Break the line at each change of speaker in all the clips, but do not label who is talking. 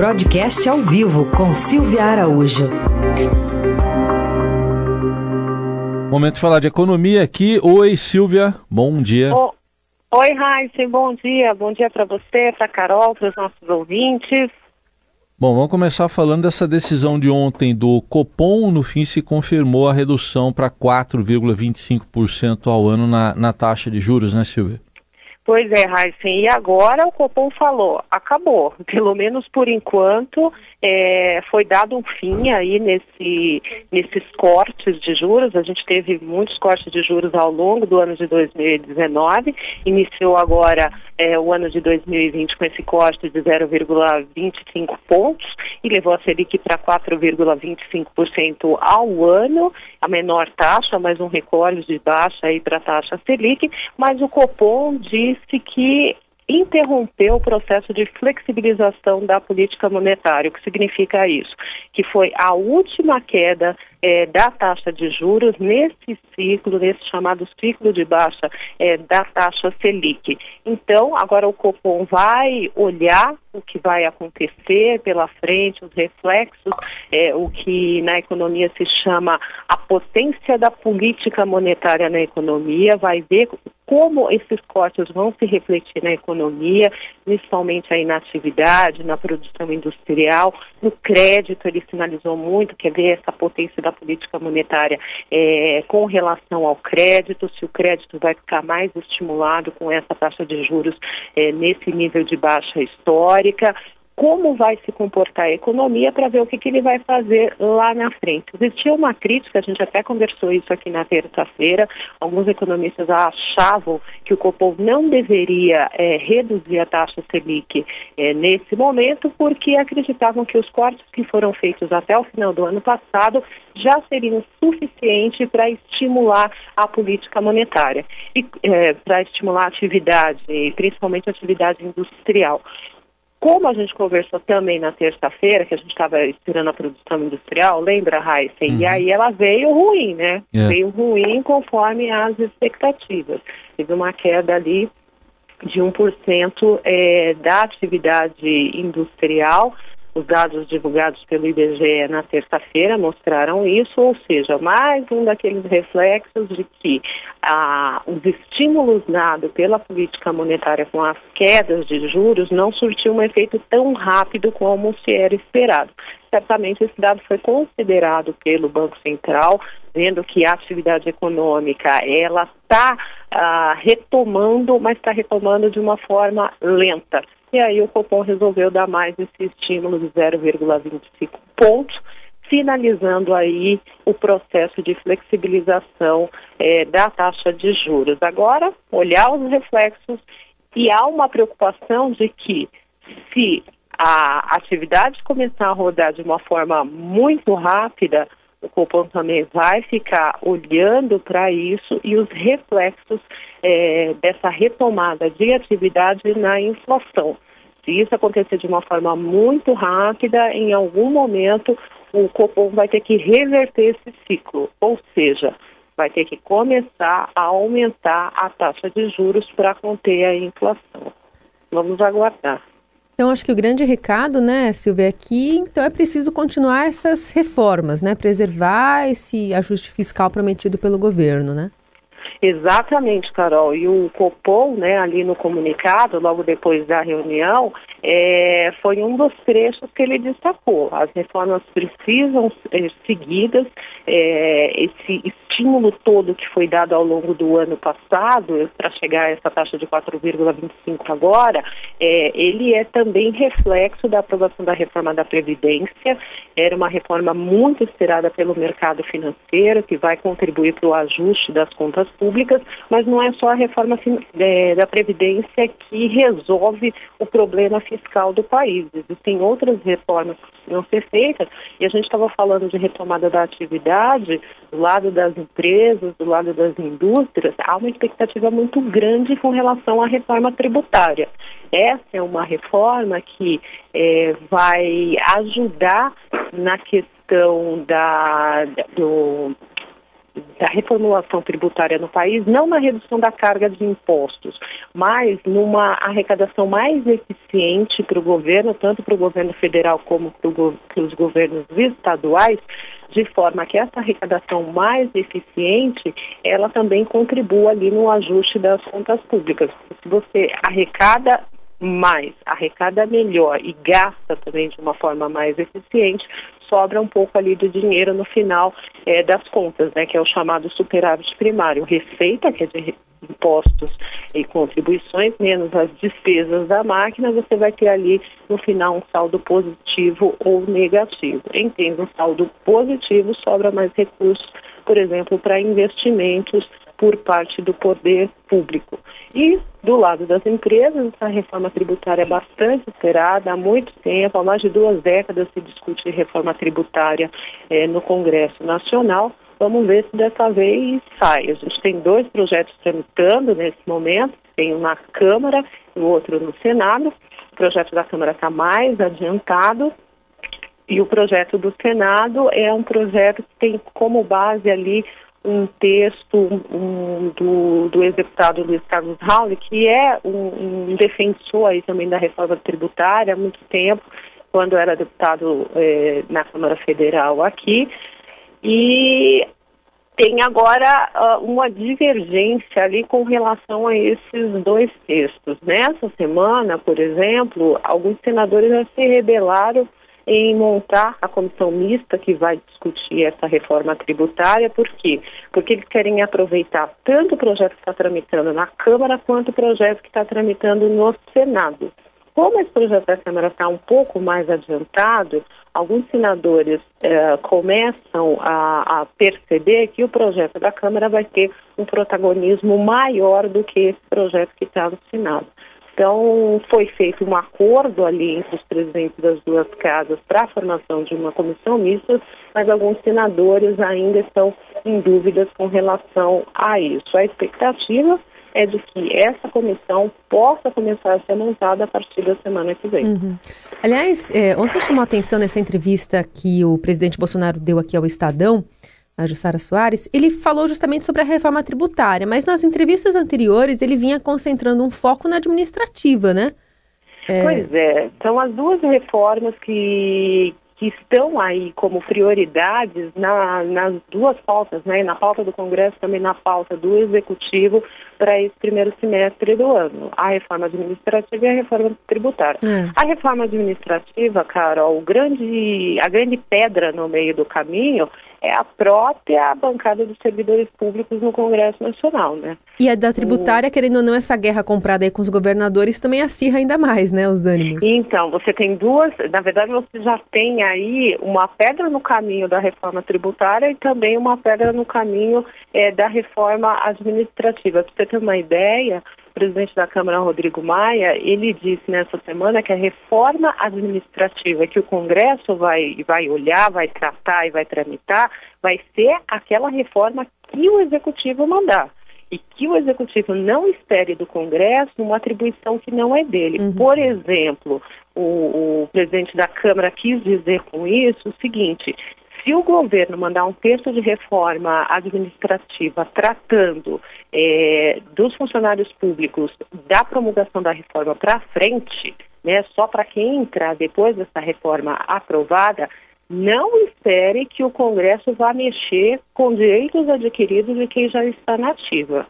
Broadcast ao vivo com Silvia Araújo.
Momento de falar de economia aqui. Oi, Silvia. Bom dia.
Oh, oi, Raíssa. Bom dia. Bom dia para você, para Carol, para os nossos ouvintes.
Bom, vamos começar falando dessa decisão de ontem do Copom. No fim, se confirmou a redução para 4,25% ao ano na, na taxa de juros, né, Silvia?
Pois é, Heisen. E agora o Copom falou, acabou. Pelo menos por enquanto, é, foi dado um fim aí nesse, nesses cortes de juros. A gente teve muitos cortes de juros ao longo do ano de 2019. Iniciou agora é, o ano de 2020 com esse corte de 0,25 pontos e levou a Selic para 4,25% ao ano, a menor taxa, mais um recorde de baixa aí para a taxa Selic. Mas o Copom disse disse que interrompeu o processo de flexibilização da política monetária. O que significa isso? Que foi a última queda é, da taxa de juros nesse ciclo, nesse chamado ciclo de baixa é, da taxa Selic. Então, agora o Copom vai olhar o que vai acontecer pela frente, os reflexos, é, o que na economia se chama a potência da política monetária na economia, vai ver como esses cortes vão se refletir na economia, principalmente aí na atividade, na produção industrial, no crédito, ele sinalizou muito, quer ver essa potência da política monetária é, com relação ao crédito, se o crédito vai ficar mais estimulado com essa taxa de juros é, nesse nível de baixa histórica, como vai se comportar a economia para ver o que, que, ele vai fazer lá na frente. Existia uma crítica, a gente até conversou isso aqui na terça-feira, alguns economistas achavam que o Copom não deveria é, reduzir a taxa Selic é, nesse momento, porque acreditavam que os cortes que foram feitos até o final do ano passado já seriam suficientes para estimular a política monetária e é, para estimular a atividade, principalmente a atividade industrial. Como a gente conversou também na terça-feira, que a gente estava esperando a produção industrial, lembra, Heisen? Uhum. E aí ela veio ruim, né? É. Veio ruim conforme as expectativas. Teve uma queda ali de 1% é, da atividade industrial os dados divulgados pelo IBGE na terça-feira mostraram isso, ou seja, mais um daqueles reflexos de que ah, os estímulos dados pela política monetária com as quedas de juros não surtiu um efeito tão rápido como se era esperado. Certamente esse dado foi considerado pelo Banco Central, vendo que a atividade econômica ela está ah, retomando, mas está retomando de uma forma lenta. E aí o Copom resolveu dar mais esse estímulo de 0,25 pontos, finalizando aí o processo de flexibilização é, da taxa de juros. Agora, olhar os reflexos e há uma preocupação de que se a atividade começar a rodar de uma forma muito rápida, o Copom também vai ficar olhando para isso e os reflexos é, dessa retomada de atividade na inflação. Se isso acontecer de uma forma muito rápida, em algum momento o Copom vai ter que reverter esse ciclo, ou seja, vai ter que começar a aumentar a taxa de juros para conter a inflação. Vamos aguardar.
Então, acho que o grande recado, né, Silvia, aqui, então é preciso continuar essas reformas, né, preservar esse ajuste fiscal prometido pelo governo, né?
Exatamente, Carol. E o Copom, né, ali no comunicado, logo depois da reunião, é, foi um dos trechos que ele destacou. As reformas precisam ser seguidas, é, esse estímulo todo que foi dado ao longo do ano passado para chegar a essa taxa de 4,25 agora, é, ele é também reflexo da aprovação da reforma da Previdência. Era uma reforma muito esperada pelo mercado financeiro, que vai contribuir para o ajuste das contas públicas, mas não é só a reforma é, da Previdência que resolve o problema fiscal do país. Existem outras reformas que precisam ser feitas e a gente estava falando de retomada da atividade do lado das empresas, do lado das indústrias, há uma expectativa muito grande com relação à reforma tributária. Essa é uma reforma que é, vai ajudar na questão da, do, da reformulação tributária no país, não na redução da carga de impostos, mas numa arrecadação mais eficiente para o governo, tanto para o governo federal como para os governos estaduais, de forma que essa arrecadação mais eficiente, ela também contribua ali no ajuste das contas públicas. Se você arrecada mais, arrecada melhor e gasta também de uma forma mais eficiente, sobra um pouco ali de dinheiro no final é, das contas, né, que é o chamado superávit primário. Receita, que é de impostos e contribuições, menos as despesas da máquina, você vai ter ali no final um saldo positivo ou negativo. Em tendo um saldo positivo, sobra mais recursos, por exemplo, para investimentos por parte do poder público. E do lado das empresas, a reforma tributária é bastante esperada há muito tempo, há mais de duas décadas se discute reforma tributária eh, no Congresso Nacional. Vamos ver se dessa vez sai. A gente tem dois projetos tramitando nesse momento, tem um na Câmara e o outro no Senado. O projeto da Câmara está mais adiantado e o projeto do Senado é um projeto que tem como base ali um texto um, do, do ex-deputado Luiz Carlos Raul, que é um, um, defensor aí também da reforma tributária há muito tempo, quando era deputado eh, na Câmara Federal aqui, e tem agora uh, uma divergência ali com relação a esses dois textos. Nessa semana, por exemplo, alguns senadores já se rebelaram em montar a comissão mista que vai discutir essa reforma tributária. Por quê? Porque eles querem aproveitar tanto o projeto que está tramitando na Câmara quanto o projeto que está tramitando no Senado. Como esse projeto da Câmara está um pouco mais adiantado, alguns senadores eh, começam a, a, perceber que o projeto da Câmara vai ter um protagonismo maior do que esse projeto que está no Senado. Então, foi feito um acordo ali entre os presidentes das duas casas para a formação de uma comissão mista, mas alguns senadores ainda estão em dúvidas com relação a isso. A expectativa é de que essa comissão possa começar a ser montada a partir da semana que vem.
Uhum. Aliás, é, ontem chamou a atenção nessa entrevista que o presidente Bolsonaro deu aqui ao Estadão, a Jussara Soares, ele falou justamente sobre a reforma tributária, mas nas entrevistas anteriores ele vinha concentrando um foco na administrativa, né?
É... Pois é, são as duas reformas que, que estão aí como prioridades na, nas duas pautas, né? Na pauta do Congresso, também na pauta do Executivo para esse primeiro semestre do ano. A reforma administrativa e a reforma tributária. É. A reforma administrativa, Carol, o grande, a grande pedra no meio do caminho é a própria bancada dos servidores públicos no Congresso Nacional, né?
E a da tributária, o... querendo ou não, essa guerra comprada aí com os governadores também acirra ainda mais, né, os ânimos.
Então, você tem duas, na verdade você já tem aí uma pedra no caminho da reforma tributária e também uma pedra no caminho é, da reforma administrativa. Para você ter uma ideia, presidente da Câmara, Rodrigo Maia, ele disse nessa semana que a reforma administrativa que o Congresso vai, vai olhar, vai tratar e vai tramitar, vai ser aquela reforma que o Executivo mandar. E que o Executivo não espere do Congresso uma atribuição que não é dele. Uhum. Por exemplo, o, o presidente da Câmara quis dizer com isso o seguinte: se o governo mandar um texto de reforma administrativa tratando é, dos funcionários públicos da promulgação da reforma para frente, né, só para quem entrar depois dessa reforma aprovada, não espere que o Congresso vá mexer com direitos adquiridos de quem já está na ativa.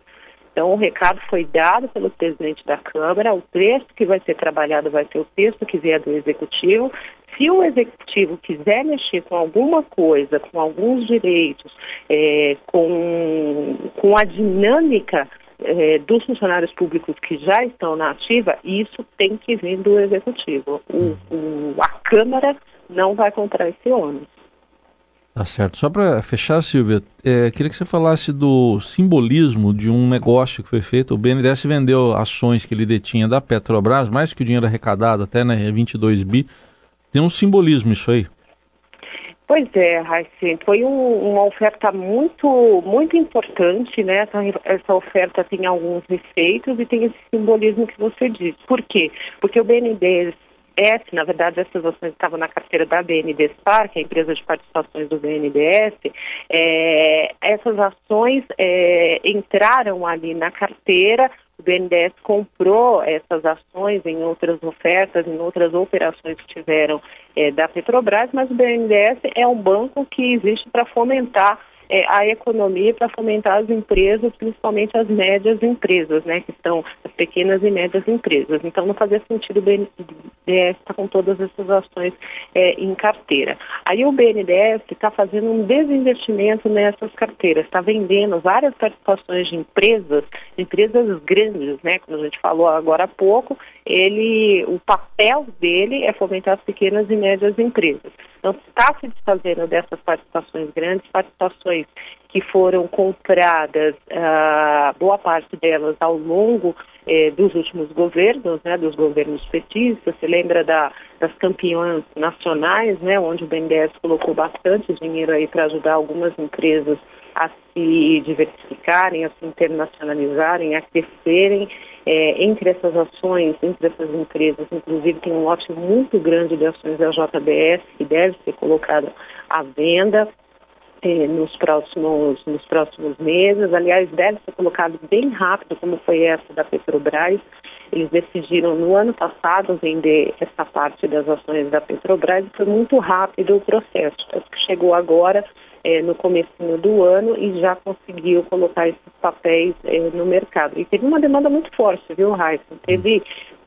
Então, o recado foi dado pelo presidente da Câmara, o texto que vai ser trabalhado vai ser o texto que vier do Executivo. Se o Executivo quiser mexer com alguma coisa, com alguns direitos, é, com, com a dinâmica é, dos funcionários públicos que já estão na ativa, isso tem que vir do Executivo. O, o, a Câmara não vai comprar esse ônus.
Tá certo. Só para fechar, Silvia, é, queria que você falasse do simbolismo de um negócio que foi feito. O BNDES vendeu ações que ele detinha da Petrobras, mais que o dinheiro arrecadado, até né, 22 bi. Tem um simbolismo isso aí.
Pois é, Raíssa, foi um, uma oferta muito, muito importante, né? Essa, essa, oferta tem alguns efeitos e tem esse simbolismo que você disse. Por quê? Porque o BNDES BNDES, na verdade essas ações estavam na carteira da BNDESPAR, que é a empresa de participações do BNDES, é, essas ações é, entraram ali na carteira, o BNDES comprou essas ações em outras ofertas, em outras operações que tiveram é, da Petrobras, mas o BNDES é um banco que existe para fomentar é, a economia para fomentar as empresas, principalmente as médias empresas, né, que são as pequenas e médias empresas. Então, não fazia sentido o BNDES estar com todas essas ações é, em carteira. Aí o BNDES está fazendo um desinvestimento nessas carteiras, está vendendo várias participações de empresas, empresas grandes, né, como a gente falou agora há pouco, ele, o papel dele é fomentar as pequenas e médias empresas. Então, está se desfazendo dessas participações grandes, participações que foram compradas, uh, boa parte delas ao longo eh, dos últimos governos, né, dos governos petistas. Se lembra da, das campeãs nacionais, né, onde o BNDES colocou bastante dinheiro aí para ajudar algumas empresas a se diversificarem, a se internacionalizarem, a crescerem. É, entre essas ações, entre essas empresas, inclusive tem um lote muito grande de ações da JBS que deve ser colocado à venda é, nos, próximos, nos próximos meses. Aliás, deve ser colocado bem rápido, como foi essa da Petrobras. Eles decidiram no ano passado vender essa parte das ações da Petrobras e foi muito rápido o processo. Tanto que chegou agora é, no começo do ano e já conseguiu colocar esses papéis é, no mercado. E teve uma demanda muito forte, viu, Raíssa? Teve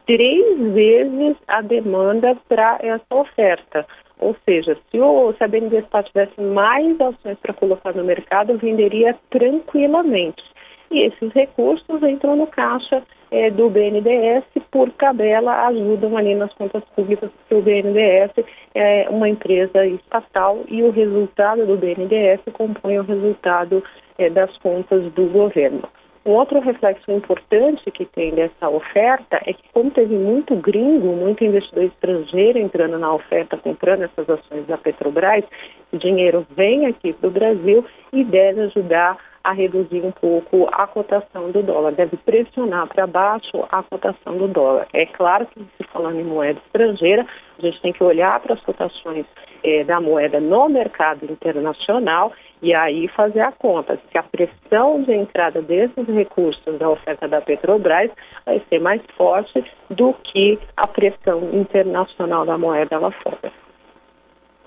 três vezes a demanda para essa oferta. Ou seja, se, o, se a BNDESPA tivesse mais ações para colocar no mercado, venderia tranquilamente. E esses recursos entram no caixa é, do BNDES, por tabela, ajudam ali nas contas públicas, porque o BNDES é uma empresa estatal e o resultado do BNDES compõe o resultado é, das contas do governo. Um outro reflexo importante que tem dessa oferta é que, como teve muito gringo, muito investidor estrangeiro entrando na oferta, comprando essas ações da Petrobras, o dinheiro vem aqui para o Brasil e deve ajudar a reduzir um pouco a cotação do dólar, deve pressionar para baixo a cotação do dólar. É claro que, se falando em moeda estrangeira, a gente tem que olhar para as cotações eh, da moeda no mercado internacional e aí fazer a conta se a pressão de entrada desses recursos da oferta da Petrobras vai ser mais forte do que a pressão internacional da moeda lá fora.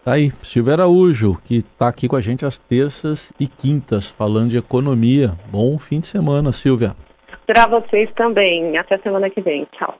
Tá aí, Silvia Araújo, que está aqui com a gente às terças e quintas, falando de economia. Bom fim de semana, Silvia.
Para vocês também. Até semana que vem. Tchau.